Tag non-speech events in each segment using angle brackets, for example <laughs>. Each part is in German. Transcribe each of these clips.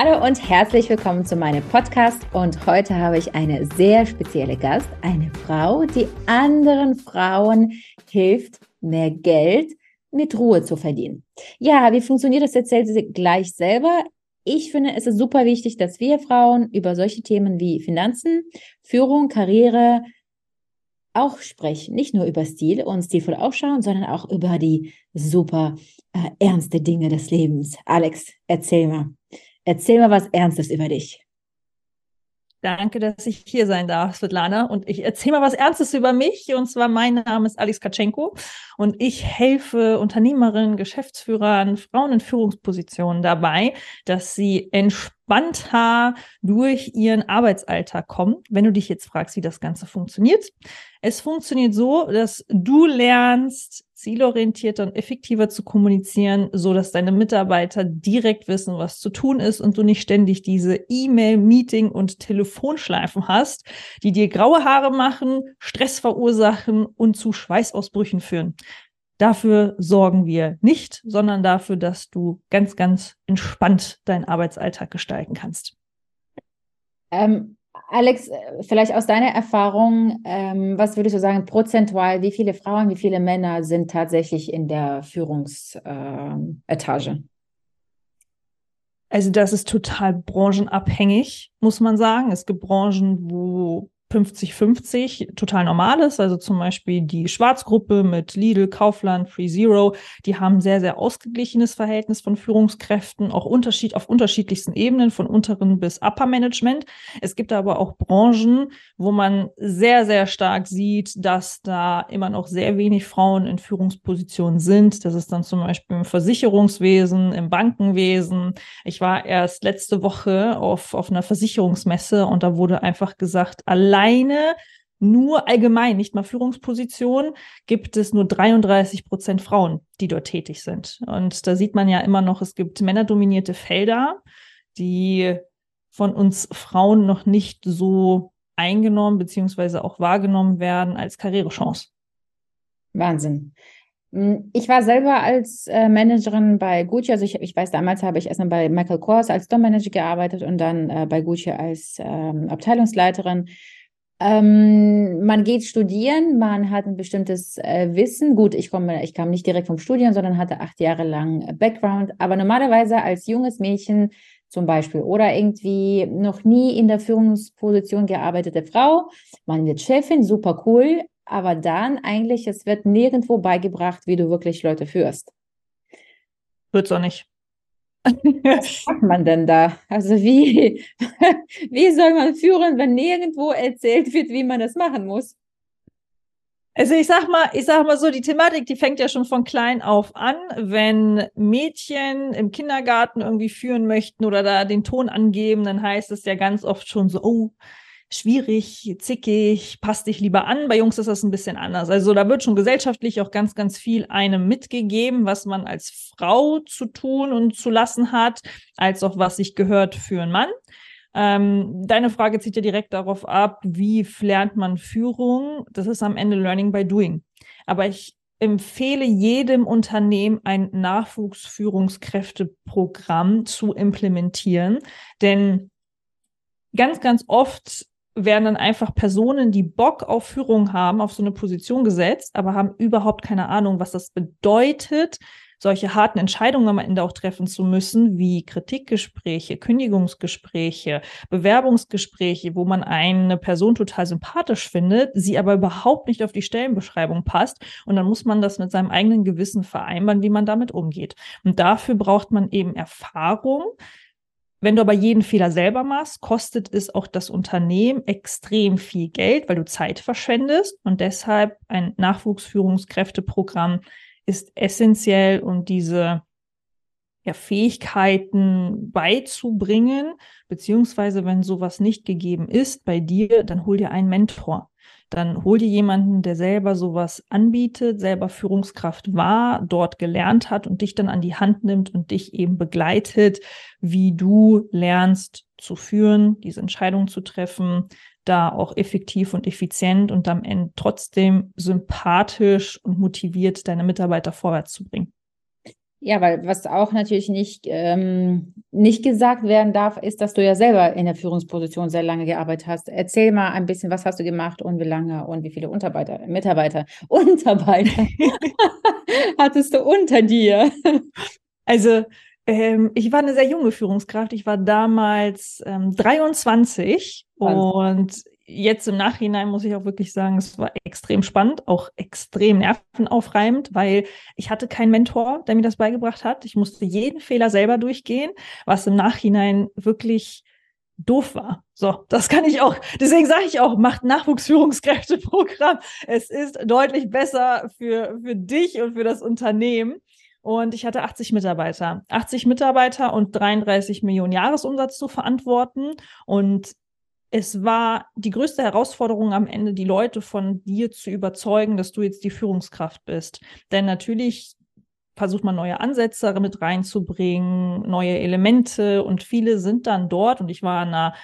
Hallo und herzlich willkommen zu meinem Podcast. Und heute habe ich eine sehr spezielle Gast, eine Frau, die anderen Frauen hilft, mehr Geld mit Ruhe zu verdienen. Ja, wie funktioniert das? Erzählt sie gleich selber. Ich finde, es ist super wichtig, dass wir Frauen über solche Themen wie Finanzen, Führung, Karriere auch sprechen. Nicht nur über Stil und stilvoll ausschauen, sondern auch über die super äh, ernste Dinge des Lebens. Alex, erzähl mal. Erzähl mal was Ernstes über dich. Danke, dass ich hier sein darf, Svetlana. Und ich erzähle mal was Ernstes über mich. Und zwar, mein Name ist Alex Katschenko und ich helfe Unternehmerinnen, Geschäftsführern, Frauen in Führungspositionen dabei, dass sie entspannter durch ihren Arbeitsalltag kommen. Wenn du dich jetzt fragst, wie das Ganze funktioniert. Es funktioniert so, dass du lernst, zielorientierter und effektiver zu kommunizieren, so dass deine Mitarbeiter direkt wissen, was zu tun ist und du nicht ständig diese E-Mail, Meeting und Telefonschleifen hast, die dir graue Haare machen, Stress verursachen und zu Schweißausbrüchen führen. Dafür sorgen wir nicht, sondern dafür, dass du ganz, ganz entspannt deinen Arbeitsalltag gestalten kannst. Ähm, Alex, äh, vielleicht aus deiner Erfahrung, ähm, was würdest du sagen, prozentual, wie viele Frauen, wie viele Männer sind tatsächlich in der Führungsetage? Ähm, also das ist total branchenabhängig, muss man sagen. Es gibt Branchen, wo 50-50 total normal ist. Also zum Beispiel die Schwarzgruppe mit Lidl, Kaufland, Free Zero, die haben sehr, sehr ausgeglichenes Verhältnis von Führungskräften, auch Unterschied auf unterschiedlichsten Ebenen, von unteren bis Upper Management. Es gibt aber auch Branchen, wo man sehr, sehr stark sieht, dass da immer noch sehr wenig Frauen in Führungspositionen sind. Das ist dann zum Beispiel im Versicherungswesen, im Bankenwesen. Ich war erst letzte Woche auf, auf einer Versicherungsmesse und da wurde einfach gesagt, allein alleine nur allgemein, nicht mal Führungspositionen, gibt es nur 33 Prozent Frauen, die dort tätig sind. Und da sieht man ja immer noch, es gibt männerdominierte Felder, die von uns Frauen noch nicht so eingenommen beziehungsweise auch wahrgenommen werden als Karrierechance. Wahnsinn. Hm, ich war selber als äh, Managerin bei Gucci, also ich, ich weiß, damals habe ich erstmal bei Michael Kors als Dom-Manager gearbeitet und dann äh, bei Gucci als ähm, Abteilungsleiterin. Ähm, man geht studieren, man hat ein bestimmtes äh, Wissen. Gut, ich komme, ich kam nicht direkt vom Studieren, sondern hatte acht Jahre lang Background. Aber normalerweise als junges Mädchen zum Beispiel oder irgendwie noch nie in der Führungsposition gearbeitete Frau, man wird Chefin, super cool. Aber dann eigentlich, es wird nirgendwo beigebracht, wie du wirklich Leute führst. Wird's auch nicht. Was macht man denn da? Also wie, <laughs> wie soll man führen, wenn nirgendwo erzählt wird, wie man das machen muss? Also ich sag mal, ich sag mal so, die Thematik, die fängt ja schon von klein auf an, wenn Mädchen im Kindergarten irgendwie führen möchten oder da den Ton angeben, dann heißt es ja ganz oft schon so, oh, schwierig, zickig, passt dich lieber an. Bei Jungs ist das ein bisschen anders. Also da wird schon gesellschaftlich auch ganz, ganz viel einem mitgegeben, was man als Frau zu tun und zu lassen hat, als auch was sich gehört für einen Mann. Ähm, deine Frage zieht ja direkt darauf ab, wie lernt man Führung? Das ist am Ende Learning by Doing. Aber ich empfehle jedem Unternehmen ein Nachwuchsführungskräfteprogramm zu implementieren, denn ganz, ganz oft werden dann einfach Personen, die Bock auf Führung haben, auf so eine Position gesetzt, aber haben überhaupt keine Ahnung, was das bedeutet, solche harten Entscheidungen am Ende auch treffen zu müssen, wie Kritikgespräche, Kündigungsgespräche, Bewerbungsgespräche, wo man eine Person total sympathisch findet, sie aber überhaupt nicht auf die Stellenbeschreibung passt. Und dann muss man das mit seinem eigenen Gewissen vereinbaren, wie man damit umgeht. Und dafür braucht man eben Erfahrung, wenn du aber jeden Fehler selber machst, kostet es auch das Unternehmen extrem viel Geld, weil du Zeit verschwendest. Und deshalb ein Nachwuchsführungskräfteprogramm ist essentiell, um diese ja, Fähigkeiten beizubringen, beziehungsweise wenn sowas nicht gegeben ist bei dir, dann hol dir einen Mentor. Dann hol dir jemanden, der selber sowas anbietet, selber Führungskraft war, dort gelernt hat und dich dann an die Hand nimmt und dich eben begleitet, wie du lernst zu führen, diese Entscheidung zu treffen, da auch effektiv und effizient und am Ende trotzdem sympathisch und motiviert deine Mitarbeiter vorwärts zu bringen. Ja, weil was auch natürlich nicht, ähm, nicht gesagt werden darf, ist, dass du ja selber in der Führungsposition sehr lange gearbeitet hast. Erzähl mal ein bisschen, was hast du gemacht und wie lange und wie viele Unterarbeiter, Mitarbeiter, <laughs> Unterarbeiter <laughs> hattest du unter dir? Also ähm, ich war eine sehr junge Führungskraft. Ich war damals ähm, 23 Wahnsinn. und jetzt im Nachhinein muss ich auch wirklich sagen, es war extrem spannend, auch extrem nervenaufreibend, weil ich hatte keinen Mentor, der mir das beigebracht hat. Ich musste jeden Fehler selber durchgehen, was im Nachhinein wirklich doof war. So, das kann ich auch. Deswegen sage ich auch, macht Nachwuchsführungskräfteprogramm. Es ist deutlich besser für, für dich und für das Unternehmen. Und ich hatte 80 Mitarbeiter. 80 Mitarbeiter und 33 Millionen Jahresumsatz zu verantworten. Und es war die größte Herausforderung am Ende, die Leute von dir zu überzeugen, dass du jetzt die Führungskraft bist. Denn natürlich versucht man neue Ansätze mit reinzubringen, neue Elemente und viele sind dann dort und ich war in einer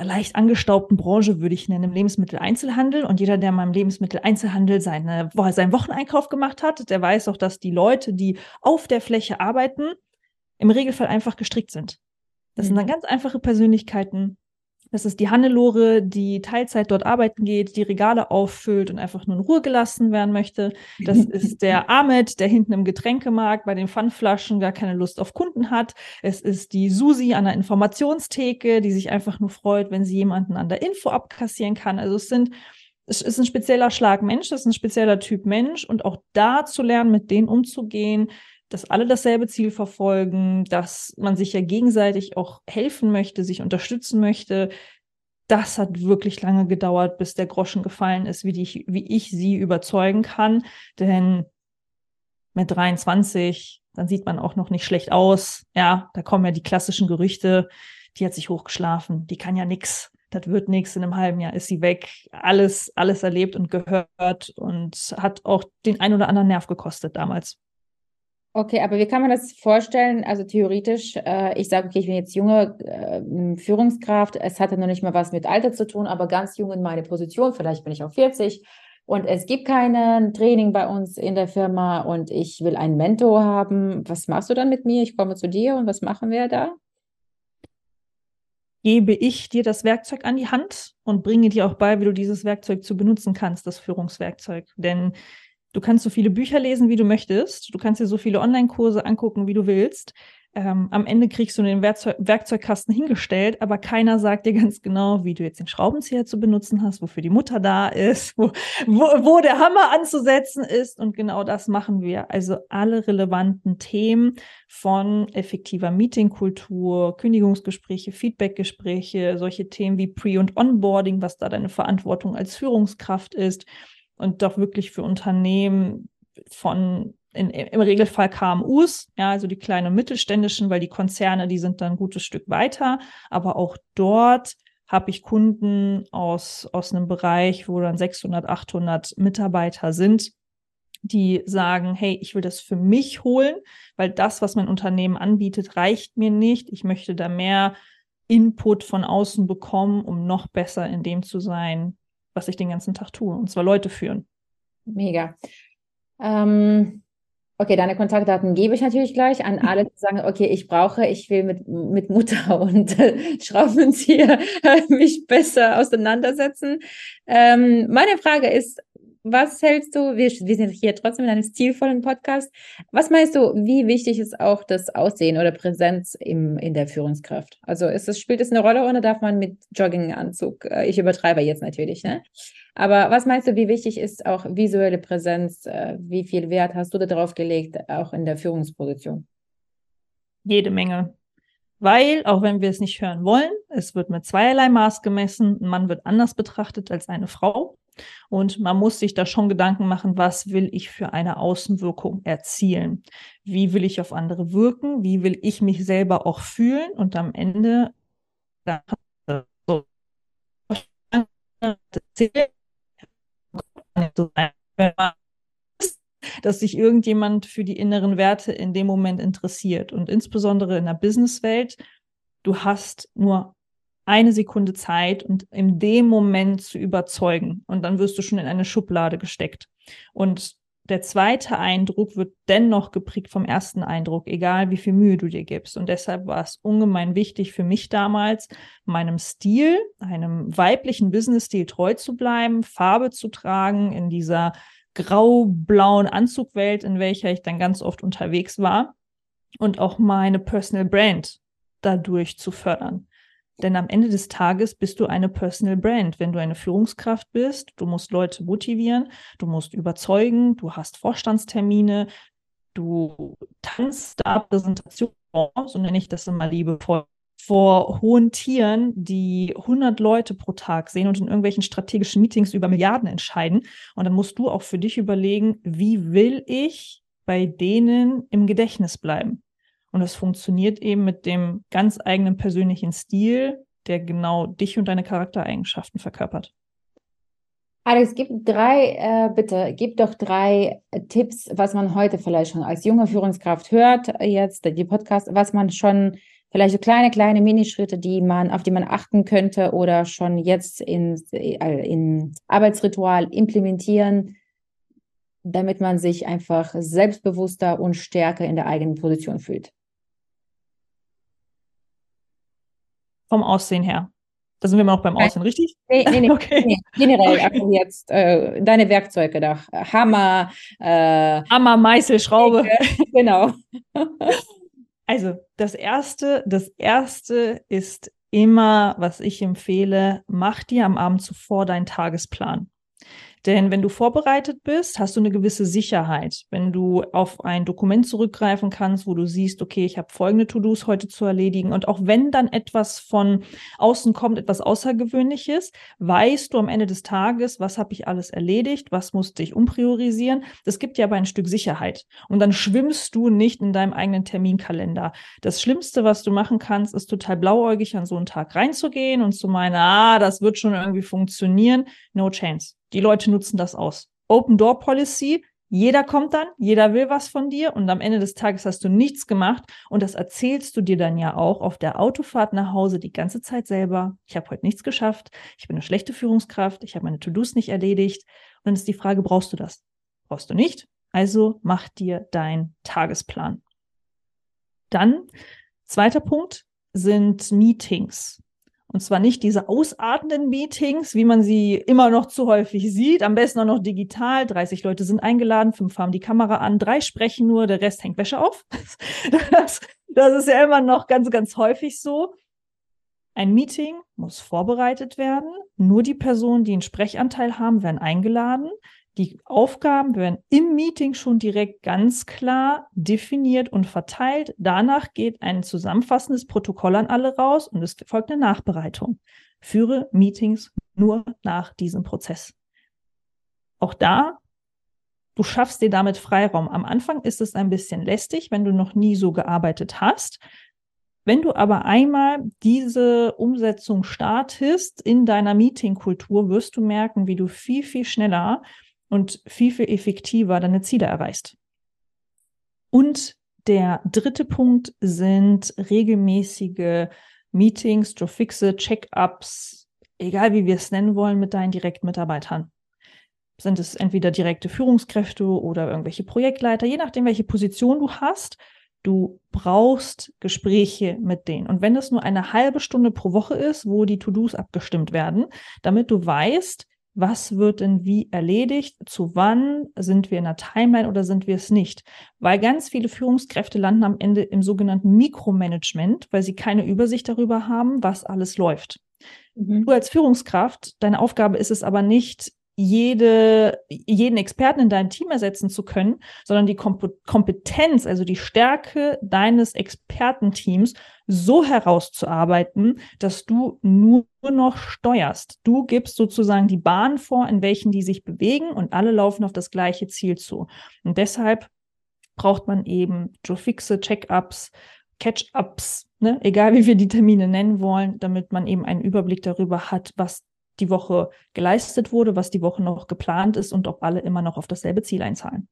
leicht angestaubten Branche, würde ich nennen, im Lebensmitteleinzelhandel. Und jeder, der mal im Lebensmitteleinzelhandel seine, seinen Wocheneinkauf gemacht hat, der weiß auch, dass die Leute, die auf der Fläche arbeiten, im Regelfall einfach gestrickt sind. Das mhm. sind dann ganz einfache Persönlichkeiten, das ist die Hannelore, die Teilzeit dort arbeiten geht, die Regale auffüllt und einfach nur in Ruhe gelassen werden möchte. Das ist der <laughs> Ahmed, der hinten im Getränkemarkt bei den Pfandflaschen gar keine Lust auf Kunden hat. Es ist die Susi an der Informationstheke, die sich einfach nur freut, wenn sie jemanden an der Info abkassieren kann. Also es sind es ist ein spezieller Schlag Mensch, das ist ein spezieller Typ Mensch und auch da zu lernen, mit denen umzugehen, dass alle dasselbe Ziel verfolgen, dass man sich ja gegenseitig auch helfen möchte, sich unterstützen möchte. Das hat wirklich lange gedauert, bis der Groschen gefallen ist, wie, die, wie ich sie überzeugen kann. Denn mit 23, dann sieht man auch noch nicht schlecht aus. Ja, da kommen ja die klassischen Gerüchte. Die hat sich hochgeschlafen, die kann ja nix. Das wird nichts, in einem halben Jahr ist sie weg. Alles, alles erlebt und gehört und hat auch den ein oder anderen Nerv gekostet damals. Okay, aber wie kann man das vorstellen? Also theoretisch, äh, ich sage, okay, ich bin jetzt junge äh, Führungskraft, es hatte noch nicht mal was mit Alter zu tun, aber ganz jung in meine Position, vielleicht bin ich auch 40 und es gibt kein Training bei uns in der Firma und ich will einen Mentor haben. Was machst du dann mit mir? Ich komme zu dir und was machen wir da? Gebe ich dir das Werkzeug an die Hand und bringe dir auch bei, wie du dieses Werkzeug zu benutzen kannst, das Führungswerkzeug. Denn Du kannst so viele Bücher lesen, wie du möchtest. Du kannst dir so viele Online-Kurse angucken, wie du willst. Ähm, am Ende kriegst du den Werkzeug Werkzeugkasten hingestellt, aber keiner sagt dir ganz genau, wie du jetzt den Schraubenzieher zu benutzen hast, wofür die Mutter da ist, wo, wo, wo der Hammer anzusetzen ist. Und genau das machen wir. Also alle relevanten Themen von effektiver Meetingkultur, Kündigungsgespräche, Feedbackgespräche, solche Themen wie Pre- und Onboarding, was da deine Verantwortung als Führungskraft ist und doch wirklich für Unternehmen von in, im Regelfall KMUs, ja, also die kleinen und mittelständischen, weil die Konzerne, die sind dann ein gutes Stück weiter. Aber auch dort habe ich Kunden aus, aus einem Bereich, wo dann 600, 800 Mitarbeiter sind, die sagen, hey, ich will das für mich holen, weil das, was mein Unternehmen anbietet, reicht mir nicht. Ich möchte da mehr Input von außen bekommen, um noch besser in dem zu sein, was ich den ganzen Tag tue, und zwar Leute führen. Mega. Ähm, okay, deine Kontaktdaten gebe ich natürlich gleich an alle, die sagen, okay, ich brauche, ich will mit, mit Mutter <laughs> und äh, Schraubenzieher mich besser auseinandersetzen. Ähm, meine Frage ist, was hältst du, wir, wir sind hier trotzdem in einem stilvollen Podcast, was meinst du, wie wichtig ist auch das Aussehen oder Präsenz im, in der Führungskraft? Also ist es, spielt es eine Rolle oder darf man mit Jogginganzug, äh, ich übertreibe jetzt natürlich, ne? Aber was meinst du, wie wichtig ist auch visuelle Präsenz? Äh, wie viel Wert hast du darauf gelegt, auch in der Führungsposition? Jede Menge. Weil, auch wenn wir es nicht hören wollen, es wird mit zweierlei Maß gemessen. Ein Mann wird anders betrachtet als eine Frau. Und man muss sich da schon Gedanken machen, was will ich für eine Außenwirkung erzielen? Wie will ich auf andere wirken? Wie will ich mich selber auch fühlen? Und am Ende <laughs> dass sich irgendjemand für die inneren Werte in dem Moment interessiert. Und insbesondere in der Businesswelt, du hast nur eine Sekunde Zeit und in dem Moment zu überzeugen. Und dann wirst du schon in eine Schublade gesteckt. Und der zweite Eindruck wird dennoch geprägt vom ersten Eindruck, egal wie viel Mühe du dir gibst. Und deshalb war es ungemein wichtig für mich damals, meinem Stil, einem weiblichen Business-Stil treu zu bleiben, Farbe zu tragen in dieser grau-blauen Anzugwelt, in welcher ich dann ganz oft unterwegs war und auch meine Personal Brand dadurch zu fördern. Denn am Ende des Tages bist du eine Personal Brand. Wenn du eine Führungskraft bist, du musst Leute motivieren, du musst überzeugen, du hast Vorstandstermine, du tanzt da Präsentation, so nenne ich das immer liebevoll, vor hohen Tieren, die 100 Leute pro Tag sehen und in irgendwelchen strategischen Meetings über Milliarden entscheiden. Und dann musst du auch für dich überlegen, wie will ich bei denen im Gedächtnis bleiben? Und das funktioniert eben mit dem ganz eigenen persönlichen Stil, der genau dich und deine Charaktereigenschaften verkörpert. Alex, gib drei, äh, bitte, gib doch drei Tipps, was man heute vielleicht schon als junge Führungskraft hört, jetzt die Podcast, was man schon, vielleicht so kleine, kleine Minischritte, die man, auf die man achten könnte oder schon jetzt in, äh, in Arbeitsritual implementieren, damit man sich einfach selbstbewusster und stärker in der eigenen Position fühlt. Vom Aussehen her. Da sind wir immer noch beim Aussehen, richtig? Nee, nee, nee. <laughs> okay. nee. Generell, okay. also jetzt äh, deine Werkzeuge da. Hammer. Äh, Hammer, Meißel, Schraube. <laughs> genau. also das erste, das erste ist immer, was ich empfehle, mach dir am Abend zuvor deinen Tagesplan. Denn wenn du vorbereitet bist, hast du eine gewisse Sicherheit. Wenn du auf ein Dokument zurückgreifen kannst, wo du siehst, okay, ich habe folgende To-Dos heute zu erledigen. Und auch wenn dann etwas von außen kommt, etwas Außergewöhnliches, weißt du am Ende des Tages, was habe ich alles erledigt, was musste ich umpriorisieren. Das gibt dir aber ein Stück Sicherheit. Und dann schwimmst du nicht in deinem eigenen Terminkalender. Das Schlimmste, was du machen kannst, ist total blauäugig an so einen Tag reinzugehen und zu meinen, ah, das wird schon irgendwie funktionieren. No chance. Die Leute nutzen das aus. Open Door Policy. Jeder kommt dann, jeder will was von dir und am Ende des Tages hast du nichts gemacht und das erzählst du dir dann ja auch auf der Autofahrt nach Hause die ganze Zeit selber. Ich habe heute nichts geschafft, ich bin eine schlechte Führungskraft, ich habe meine To-Dos nicht erledigt und dann ist die Frage, brauchst du das? Brauchst du nicht? Also mach dir deinen Tagesplan. Dann, zweiter Punkt sind Meetings. Und zwar nicht diese ausartenden Meetings, wie man sie immer noch zu häufig sieht. Am besten auch noch digital. 30 Leute sind eingeladen, fünf haben die Kamera an, drei sprechen nur, der Rest hängt Wäsche auf. <laughs> Das, das ist ja immer noch ganz, ganz häufig so. Ein Meeting muss vorbereitet werden. Nur die Personen, die einen Sprechanteil haben, werden eingeladen. Die Aufgaben werden im Meeting schon direkt ganz klar definiert und verteilt. Danach geht ein zusammenfassendes Protokoll an alle raus und es folgt eine Nachbereitung. Führe Meetings nur nach diesem Prozess. Auch da, du schaffst dir damit Freiraum. Am Anfang ist es ein bisschen lästig, wenn du noch nie so gearbeitet hast. Wenn du aber einmal diese Umsetzung startest in deiner Meetingkultur, wirst du merken, wie du viel, viel schneller und viel, viel effektiver deine Ziele erreichst. Und der dritte Punkt sind regelmäßige Meetings, Fixe, Check-ups, egal wie wir es nennen wollen, mit deinen Direktmitarbeitern. Sind es entweder direkte Führungskräfte oder irgendwelche Projektleiter, je nachdem, welche Position du hast. Du brauchst Gespräche mit denen. Und wenn es nur eine halbe Stunde pro Woche ist, wo die To-Dos abgestimmt werden, damit du weißt, was wird denn wie erledigt, zu wann, sind wir in der Timeline oder sind wir es nicht. Weil ganz viele Führungskräfte landen am Ende im sogenannten Mikromanagement, weil sie keine Übersicht darüber haben, was alles läuft. Mhm. Du als Führungskraft, deine Aufgabe ist es aber nicht, jede, jeden Experten in deinem Team ersetzen zu können, sondern die Kompetenz, also die Stärke deines Expertenteams so herauszuarbeiten, dass du nur noch steuerst. Du gibst sozusagen die Bahn vor, in welchen die sich bewegen und alle laufen auf das gleiche Ziel zu. Und deshalb braucht man eben Joe-Fixe, Check-ups, Catch-ups, ne? egal wie wir die Termine nennen wollen, damit man eben einen Überblick darüber hat, was die Woche geleistet wurde, was die Woche noch geplant ist und ob alle immer noch auf dasselbe Ziel einzahlen.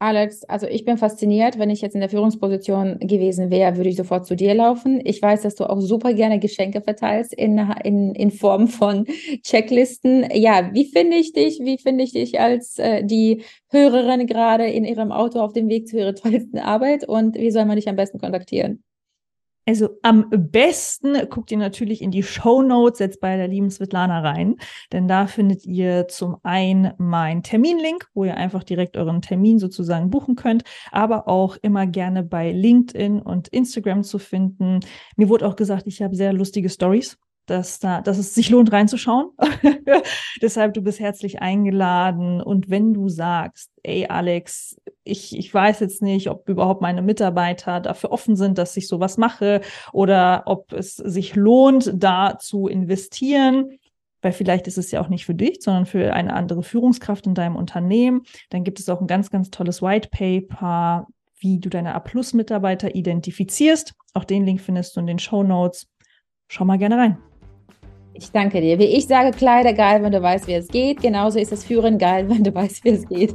Alex, also ich bin fasziniert. Wenn ich jetzt in der Führungsposition gewesen wäre, würde ich sofort zu dir laufen. Ich weiß, dass du auch super gerne Geschenke verteilst in, in, in Form von Checklisten. Ja, wie finde ich dich? Wie finde ich dich als äh, die Hörerin gerade in ihrem Auto auf dem Weg zu ihrer tollsten Arbeit? Und wie soll man dich am besten kontaktieren? Also am besten guckt ihr natürlich in die Show Notes jetzt bei der lieben Svetlana rein, denn da findet ihr zum einen mein Terminlink, wo ihr einfach direkt euren Termin sozusagen buchen könnt, aber auch immer gerne bei LinkedIn und Instagram zu finden. Mir wurde auch gesagt, ich habe sehr lustige Stories dass, da, dass es sich lohnt reinzuschauen. <laughs> Deshalb, du bist herzlich eingeladen. Und wenn du sagst, ey Alex, ich, ich weiß jetzt nicht, ob überhaupt meine Mitarbeiter dafür offen sind, dass ich sowas mache oder ob es sich lohnt, da zu investieren, weil vielleicht ist es ja auch nicht für dich, sondern für eine andere Führungskraft in deinem Unternehmen, dann gibt es auch ein ganz, ganz tolles White Paper, wie du deine A-Plus-Mitarbeiter identifizierst. Auch den Link findest du in den Show Notes. Schau mal gerne rein. Ich danke dir. Wie ich sage, Kleider geil, wenn du weißt, wie es geht. Genauso ist das Führen geil, wenn du weißt, wie es geht.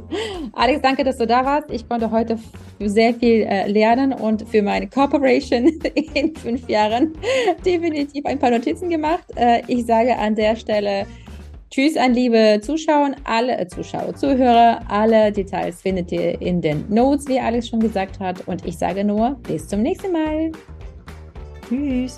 Alex, danke, dass du da warst. Ich konnte heute sehr viel äh, lernen und für meine Corporation <laughs> in fünf Jahren definitiv ein paar Notizen gemacht. Äh, ich sage an der Stelle Tschüss an liebe Zuschauer, alle äh, Zuschauer, Zuhörer. Alle Details findet ihr in den Notes, wie Alex schon gesagt hat. Und ich sage nur, bis zum nächsten Mal. Tschüss.